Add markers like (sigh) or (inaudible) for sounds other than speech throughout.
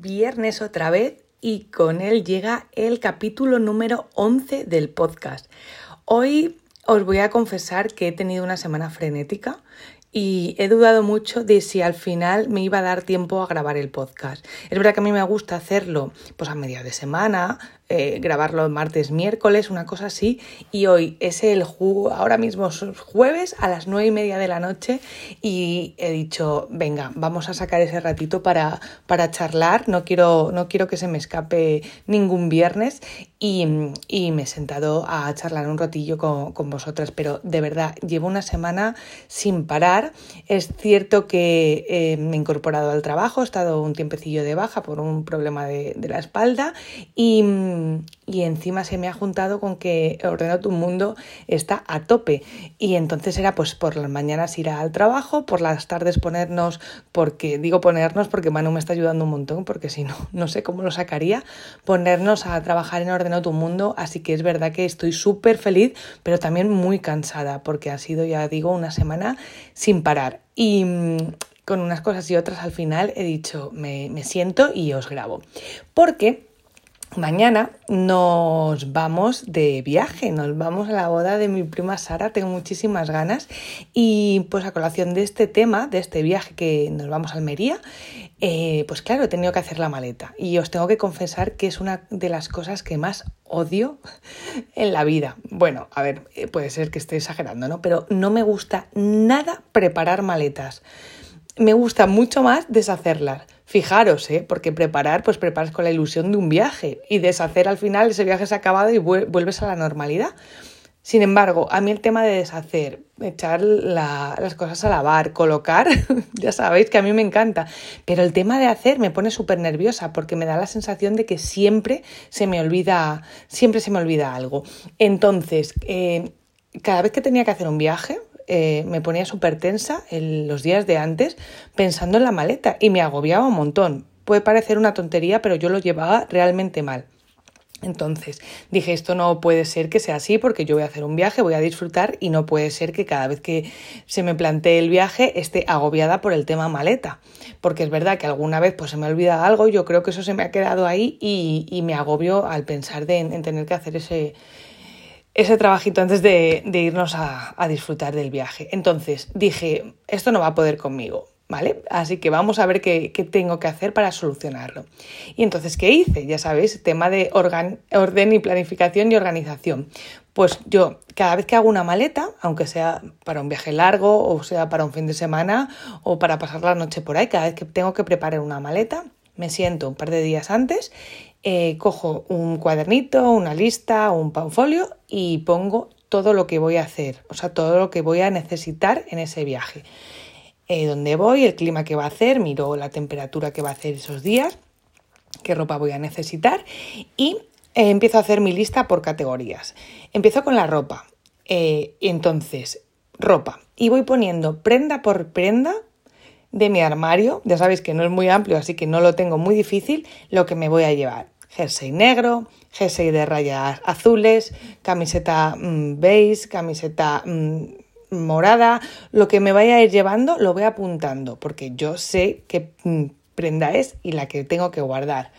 viernes otra vez y con él llega el capítulo número 11 del podcast. Hoy os voy a confesar que he tenido una semana frenética y he dudado mucho de si al final me iba a dar tiempo a grabar el podcast. Es verdad que a mí me gusta hacerlo pues a media de semana, eh, grabarlo martes, miércoles, una cosa así. Y hoy es el ahora mismo es jueves a las nueve y media de la noche y he dicho, venga, vamos a sacar ese ratito para, para charlar. No quiero, no quiero que se me escape ningún viernes y, me he sentado a charlar un ratillo con, vosotras. Pero de verdad, llevo una semana sin parar. Es cierto que eh, me he incorporado al trabajo, he estado un tiempecillo de baja por un problema de la espalda y y encima se me ha juntado con que Ordena tu Mundo está a tope. Y entonces era pues por las mañanas ir al trabajo, por las tardes ponernos, porque digo ponernos porque Manu me está ayudando un montón, porque si no, no sé cómo lo sacaría, ponernos a trabajar en Ordena tu Mundo. Así que es verdad que estoy súper feliz, pero también muy cansada, porque ha sido, ya digo, una semana sin parar. Y mm, con unas cosas y otras al final he dicho, me, me siento y os grabo. Porque Mañana nos vamos de viaje, nos vamos a la boda de mi prima Sara, tengo muchísimas ganas y pues a colación de este tema, de este viaje que nos vamos a Almería, eh, pues claro, he tenido que hacer la maleta y os tengo que confesar que es una de las cosas que más odio en la vida. Bueno, a ver, eh, puede ser que esté exagerando, ¿no? Pero no me gusta nada preparar maletas. Me gusta mucho más deshacerlas Fijaros, ¿eh? porque preparar, pues preparas con la ilusión de un viaje y deshacer al final ese viaje se ha acabado y vuelves a la normalidad. Sin embargo, a mí el tema de deshacer, echar las cosas a lavar, colocar, (laughs) ya sabéis que a mí me encanta, pero el tema de hacer me pone súper nerviosa porque me da la sensación de que siempre se me olvida, siempre se me olvida algo. Entonces, eh, cada vez que tenía que hacer un viaje, eh, me ponía súper tensa en los días de antes pensando en la maleta y me agobiaba un montón. Puede parecer una tontería, pero yo lo llevaba realmente mal. Entonces dije, esto no puede ser que sea así porque yo voy a hacer un viaje, voy a disfrutar y no puede ser que cada vez que se me plantee el viaje esté agobiada por el tema maleta. Porque es verdad que alguna vez pues se me olvida algo, yo creo que eso se me ha quedado ahí y, me agobio al pensar en tener que hacer ese, ese trabajito antes de, irnos a, disfrutar del viaje. Entonces dije, esto no va a poder conmigo, ¿vale? Así que vamos a ver qué, tengo que hacer para solucionarlo. Y entonces, ¿qué hice? Ya sabéis, tema de orden y planificación y organización. Pues yo, cada vez que hago una maleta, aunque sea para un viaje largo, o sea para un fin de semana, o para pasar la noche por ahí, cada vez que tengo que preparar una maleta, me siento un par de días antes eh, cojo un cuadernito, una lista, un panfolio y pongo todo lo que voy a hacer, o sea, todo lo que voy a necesitar en ese viaje. Eh, dónde voy, el clima que va a hacer, miro la temperatura que va a hacer esos días, qué ropa voy a necesitar y eh, empiezo a hacer mi lista por categorías. Empiezo con la ropa. entonces, ropa. Y voy poniendo prenda por prenda de mi armario, ya sabéis que no es muy amplio, así que no lo tengo muy difícil, lo que me voy a llevar. Jersey negro, jersey de rayas azules, camiseta mm, beige, camiseta mm, morada, lo que me vaya a ir llevando lo voy apuntando, porque yo sé qué mm, prenda es y la que tengo que guardar.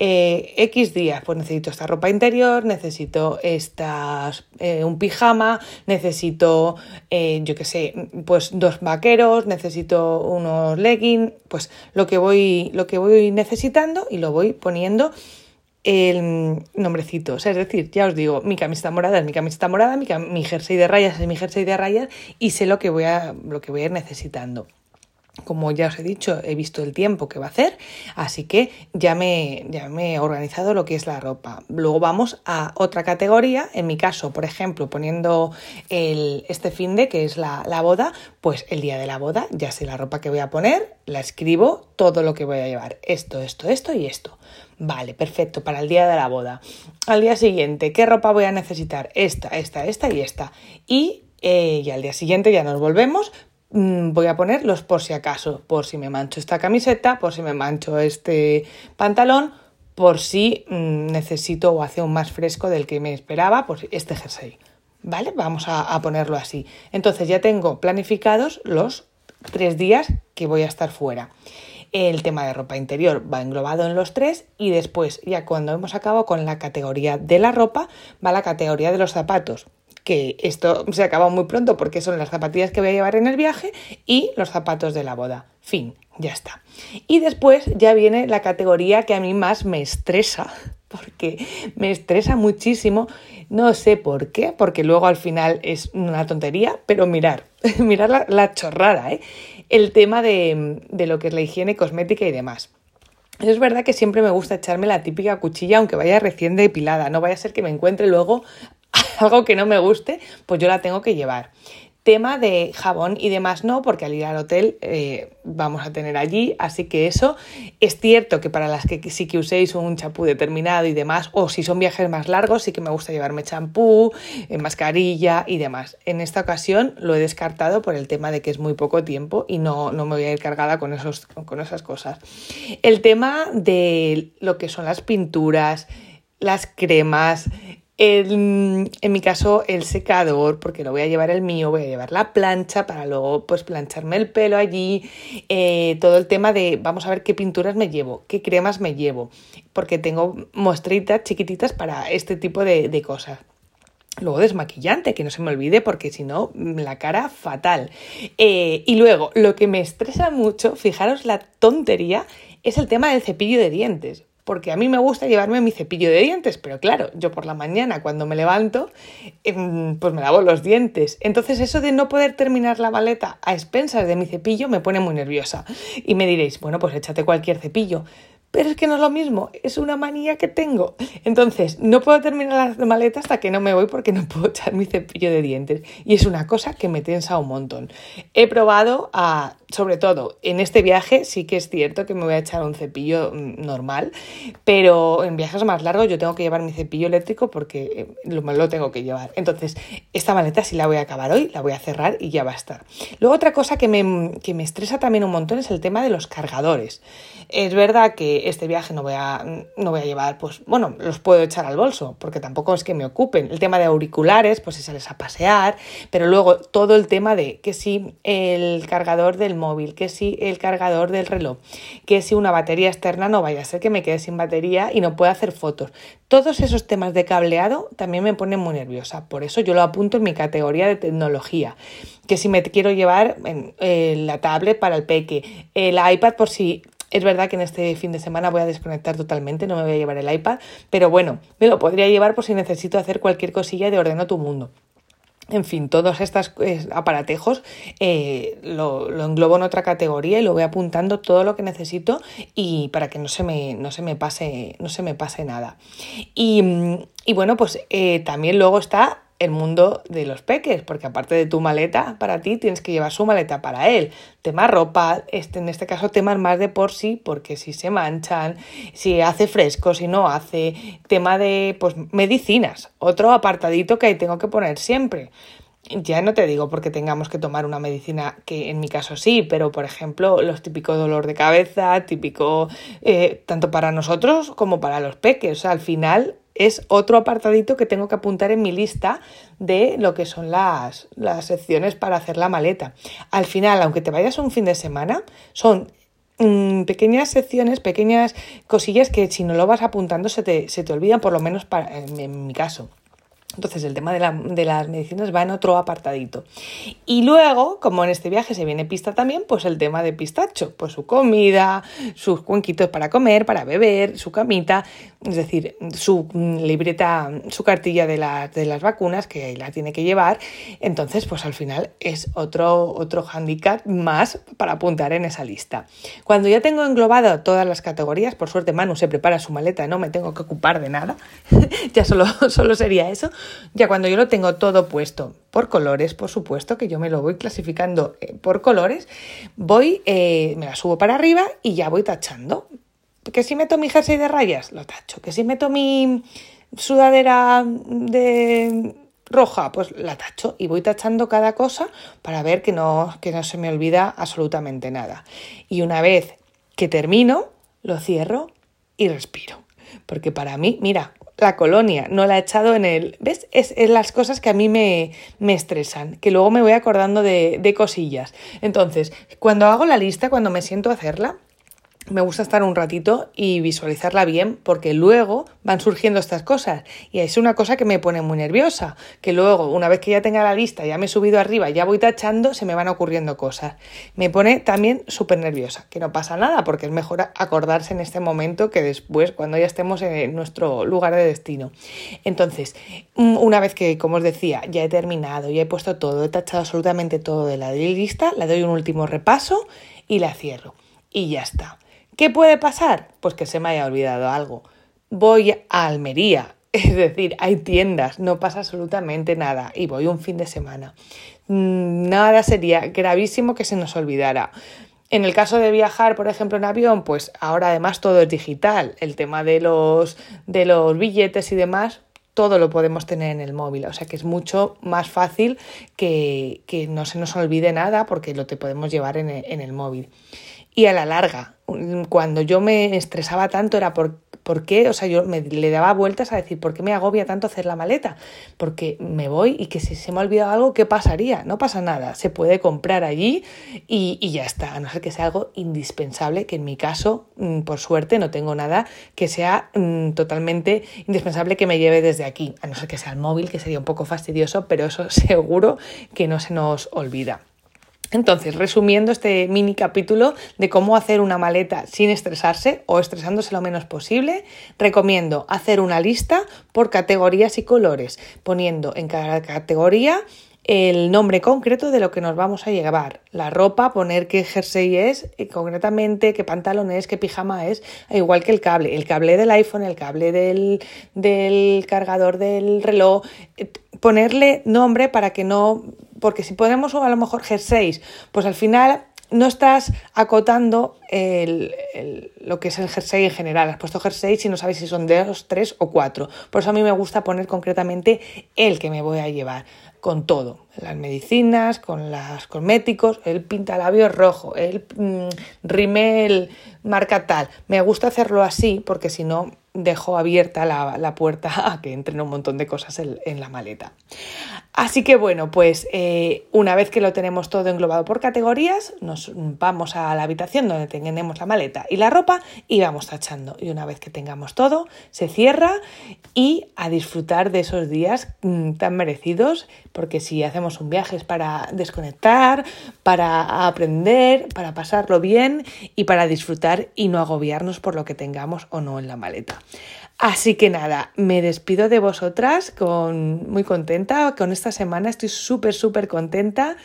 Eh, X días, pues necesito esta ropa interior, necesito estas, eh, un pijama, necesito, eh, yo qué sé, pues dos vaqueros, necesito unos leggings, pues lo que voy, lo que voy necesitando y lo voy poniendo el nombrecito. es decir, ya os digo, mi camiseta morada es mi camiseta morada, mi, mi jersey de rayas es mi jersey de rayas y sé lo que voy a, lo que voy a ir necesitando. Como ya os he dicho, he visto el tiempo que va a hacer, así que ya me, ya me he organizado lo que es la ropa. Luego vamos a otra categoría, en mi caso, por ejemplo, poniendo el, este fin de que es la, la boda, pues el día de la boda ya sé la ropa que voy a poner, la escribo, todo lo que voy a llevar, esto, esto, esto y esto. Vale, perfecto, para el día de la boda. Al día siguiente, ¿qué ropa voy a necesitar? Esta, esta, esta y esta. Y, eh, y al día siguiente ya nos volvemos voy a poner los por si acaso, por si me mancho esta camiseta, por si me mancho este pantalón, por si mm, necesito o hace un más fresco del que me esperaba, pues este jersey. ¿Vale? Vamos a, ponerlo así. Entonces ya tengo planificados los tres días que voy a estar fuera. El tema de ropa interior va englobado en los tres y después, ya cuando hemos acabado con la categoría de la ropa, va la categoría de los zapatos que esto se acaba muy pronto porque son las zapatillas que voy a llevar en el viaje y los zapatos de la boda. Fin, ya está. Y después ya viene la categoría que a mí más me estresa, (laughs) porque me estresa muchísimo, no sé por qué, porque luego al final es una tontería, pero mirar, (laughs) mirar la, chorrada, ¿eh? el tema de, de lo que es la higiene cosmética y demás. Es verdad que siempre me gusta echarme la típica cuchilla, aunque vaya recién depilada. No vaya a ser que me encuentre luego (laughs) algo que no me guste, pues yo la tengo que llevar. Tema de jabón y demás no, porque al ir al hotel eh, vamos a tener allí, así que eso es cierto que para las que sí que uséis un champú determinado y demás, o si son viajes más largos, sí que me gusta llevarme champú, eh, mascarilla y demás. En esta ocasión lo he descartado por el tema de que es muy poco tiempo y no, no me voy a ir cargada con, esos, con esas cosas. El tema de lo que son las pinturas, las cremas, en mi caso, el secador, porque lo voy a llevar el mío, voy a llevar la plancha para luego pues plancharme el pelo allí, eh, todo el tema de vamos a ver qué pinturas me llevo, qué cremas me llevo, porque tengo muestritas chiquititas para este tipo de, cosas. Luego desmaquillante, que no se me olvide, porque si no, la cara fatal. Eh, y luego, lo que me estresa mucho, fijaros la tontería, es el tema del cepillo de dientes porque a mí me gusta llevarme mi cepillo de dientes, pero claro, yo por la mañana cuando me levanto, em, pues me lavo los dientes. Entonces eso de no poder terminar la maleta a expensas de mi cepillo me pone muy nerviosa. Y me diréis, bueno, pues échate cualquier cepillo. Pero es que no es lo mismo, es una manía que tengo. Entonces, no puedo terminar la maleta hasta que no me voy porque no puedo echar mi cepillo de dientes. Y es una cosa que me tensa un montón. He probado a, sobre todo en este viaje, sí que es cierto que me voy a echar un cepillo mm, normal, pero en viajes más largos yo tengo que llevar mi cepillo eléctrico porque eh, lo, tengo que llevar. Entonces, esta maleta sí la voy a acabar hoy, la voy a cerrar y ya va a estar. Luego, otra cosa que me, que me estresa también un montón es el tema de los cargadores. Es verdad que este viaje no voy a, no voy a llevar, pues bueno, los puedo echar al bolso, porque tampoco es que me ocupen. El tema de auriculares, pues si sales a pasear, pero luego todo el tema de que si el cargador del móvil, que si el cargador del reloj, que si una batería externa no vaya a ser que me quede sin batería y no pueda hacer fotos. Todos esos temas de cableado también me ponen muy nerviosa, por eso yo lo apunto en mi categoría de tecnología que si me quiero llevar eh, la tablet para el peque, el iPad por si es verdad que en este fin de semana voy a desconectar totalmente, no me voy a llevar el iPad, pero bueno, me lo podría llevar por si necesito hacer cualquier cosilla de ordeno tu mundo. En fin, todos estos eh, aparatejos eh, lo, englobo en otra categoría y lo voy apuntando todo lo que necesito y para que no se me, no se me, pase, no se me pase nada. Y, y bueno, pues eh, también luego está el mundo de los peques, porque aparte de tu maleta para ti, tienes que llevar su maleta para él. Tema ropa, este, en este caso temas más de por sí, porque si se manchan, si hace fresco, si no hace, tema de pues medicinas, otro apartadito que ahí tengo que poner siempre. Ya no te digo porque tengamos que tomar una medicina que en mi caso sí, pero por ejemplo los típicos dolor de cabeza, típico eh, tanto para nosotros como para los peques. O sea, al final es otro apartadito que tengo que apuntar en mi lista de lo que son las, las secciones para hacer la maleta. Al final, aunque te vayas un fin de semana, son mm, pequeñas secciones, pequeñas cosillas que si no lo vas apuntando se te, se te olvidan, por lo menos en mi caso. Entonces el tema de, las medicinas va en otro apartadito. Y luego, como en este viaje se viene pista también, pues el tema de pistacho, pues su comida, sus cuenquitos para comer, para beber, su camita, es decir, su libreta, su cartilla de, de las vacunas que la tiene que llevar. Entonces, pues al final es otro, otro handicap más para apuntar en esa lista. Cuando ya tengo englobado todas las categorías, por suerte Manu se prepara su maleta, no me tengo que ocupar de nada, (laughs) ya solo, solo sería eso ya cuando yo lo tengo todo puesto por colores, por supuesto que yo me lo voy clasificando eh, por colores, voy, eh, me la subo para arriba y ya voy tachando. Que si meto mi jersey de rayas, lo tacho. Que si meto mi sudadera de roja, pues la tacho y voy tachando cada cosa para ver que no, que no se me olvida absolutamente nada. Y una vez que termino, lo cierro y respiro. Porque para mí, mira, la colonia, no la he echado en el... ¿Ves? Es, las cosas que a mí me, me, estresan, que luego me voy acordando de, de cosillas. Entonces, cuando hago la lista, cuando me siento a hacerla, me gusta estar un ratito y visualizarla bien porque luego van surgiendo estas cosas y es una cosa que me pone muy nerviosa, que luego una vez que ya tenga la lista, ya me he subido arriba, ya voy tachando, se me van ocurriendo cosas. Me pone también súper nerviosa, que no pasa nada porque es mejor acordarse en este momento que después cuando ya estemos en nuestro lugar de destino. Entonces, mm, una vez que, como os decía, ya he terminado, ya he puesto todo, he tachado absolutamente todo de la lista, le doy un último repaso y la cierro. Y ya está. ¿Qué puede pasar? Pues que se me haya olvidado algo. Voy a Almería, (laughs) es decir, hay tiendas, no pasa absolutamente nada y voy un fin de semana. Mm, nada sería gravísimo que se nos olvidara. En el caso de viajar, por ejemplo, en avión, pues ahora además todo es digital. El tema de los, de los billetes y demás, todo lo podemos tener en el móvil. O sea que es mucho más fácil que, que no se nos olvide nada porque lo te podemos llevar en en el móvil. Y a la larga, cuando yo me estresaba tanto era por, por qué, o sea, yo me, le daba vueltas a decir, ¿por qué me agobia tanto hacer la maleta? Porque me voy y que si se me ha olvidado algo, ¿qué pasaría? No pasa nada, se puede comprar allí y, y ya está, a no ser que sea algo indispensable, que en mi caso, mm, por suerte, no tengo nada que sea mm, totalmente indispensable que me lleve desde aquí, a no ser que sea el móvil, que sería un poco fastidioso, pero eso (laughs) seguro que no se nos olvida. Entonces, resumiendo este mini capítulo de cómo hacer una maleta sin estresarse o estresándose lo menos posible, recomiendo hacer una lista por categorías y colores, poniendo en cada categoría el nombre concreto de lo que nos vamos a llevar. La ropa, poner qué jersey es, y concretamente qué pantalón es, qué pijama es, igual que el cable. El cable del iPhone, el cable del, del cargador del reloj. Eh, ponerle nombre para que no porque si ponemos a lo mejor jerseys, pues al final no estás acotando lo que es el jersey en general. Has puesto jersey y no sabes si son dos, tres o cuatro. Por eso a mí me gusta poner concretamente el que me voy a llevar con todo, las medicinas, con los cosméticos, el pintalabio rojo, el mm, rimel marca tal. Me gusta hacerlo así porque si no dejo abierta la, puerta a que entren un montón de cosas en la maleta. Así que bueno, pues eh, una vez que lo tenemos todo englobado por categorías, nos vamos a la habitación donde tenemos la maleta y la ropa y vamos tachando. Y una vez que tengamos todo, se cierra y a disfrutar de esos días mm, tan merecidos, porque si hacemos un viaje es para desconectar, para aprender, para pasarlo bien y para disfrutar y no agobiarnos por lo que tengamos o no en la maleta. Así que nada, me despido de vosotras con muy contenta con esta semana, estoy súper súper contenta.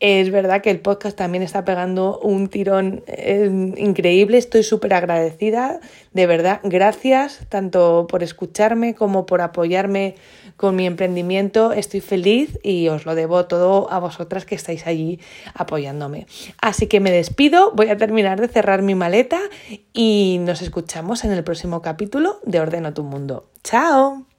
Es verdad que el podcast también está pegando un tirón eh, increíble, estoy súper agradecida, de verdad, gracias tanto por escucharme como por apoyarme con mi emprendimiento. Estoy feliz y os lo debo todo a vosotras que estáis allí apoyándome. Así que me despido, voy a terminar de cerrar mi maleta y nos escuchamos en el próximo capítulo de Ordeno tu Mundo. ¡Chao!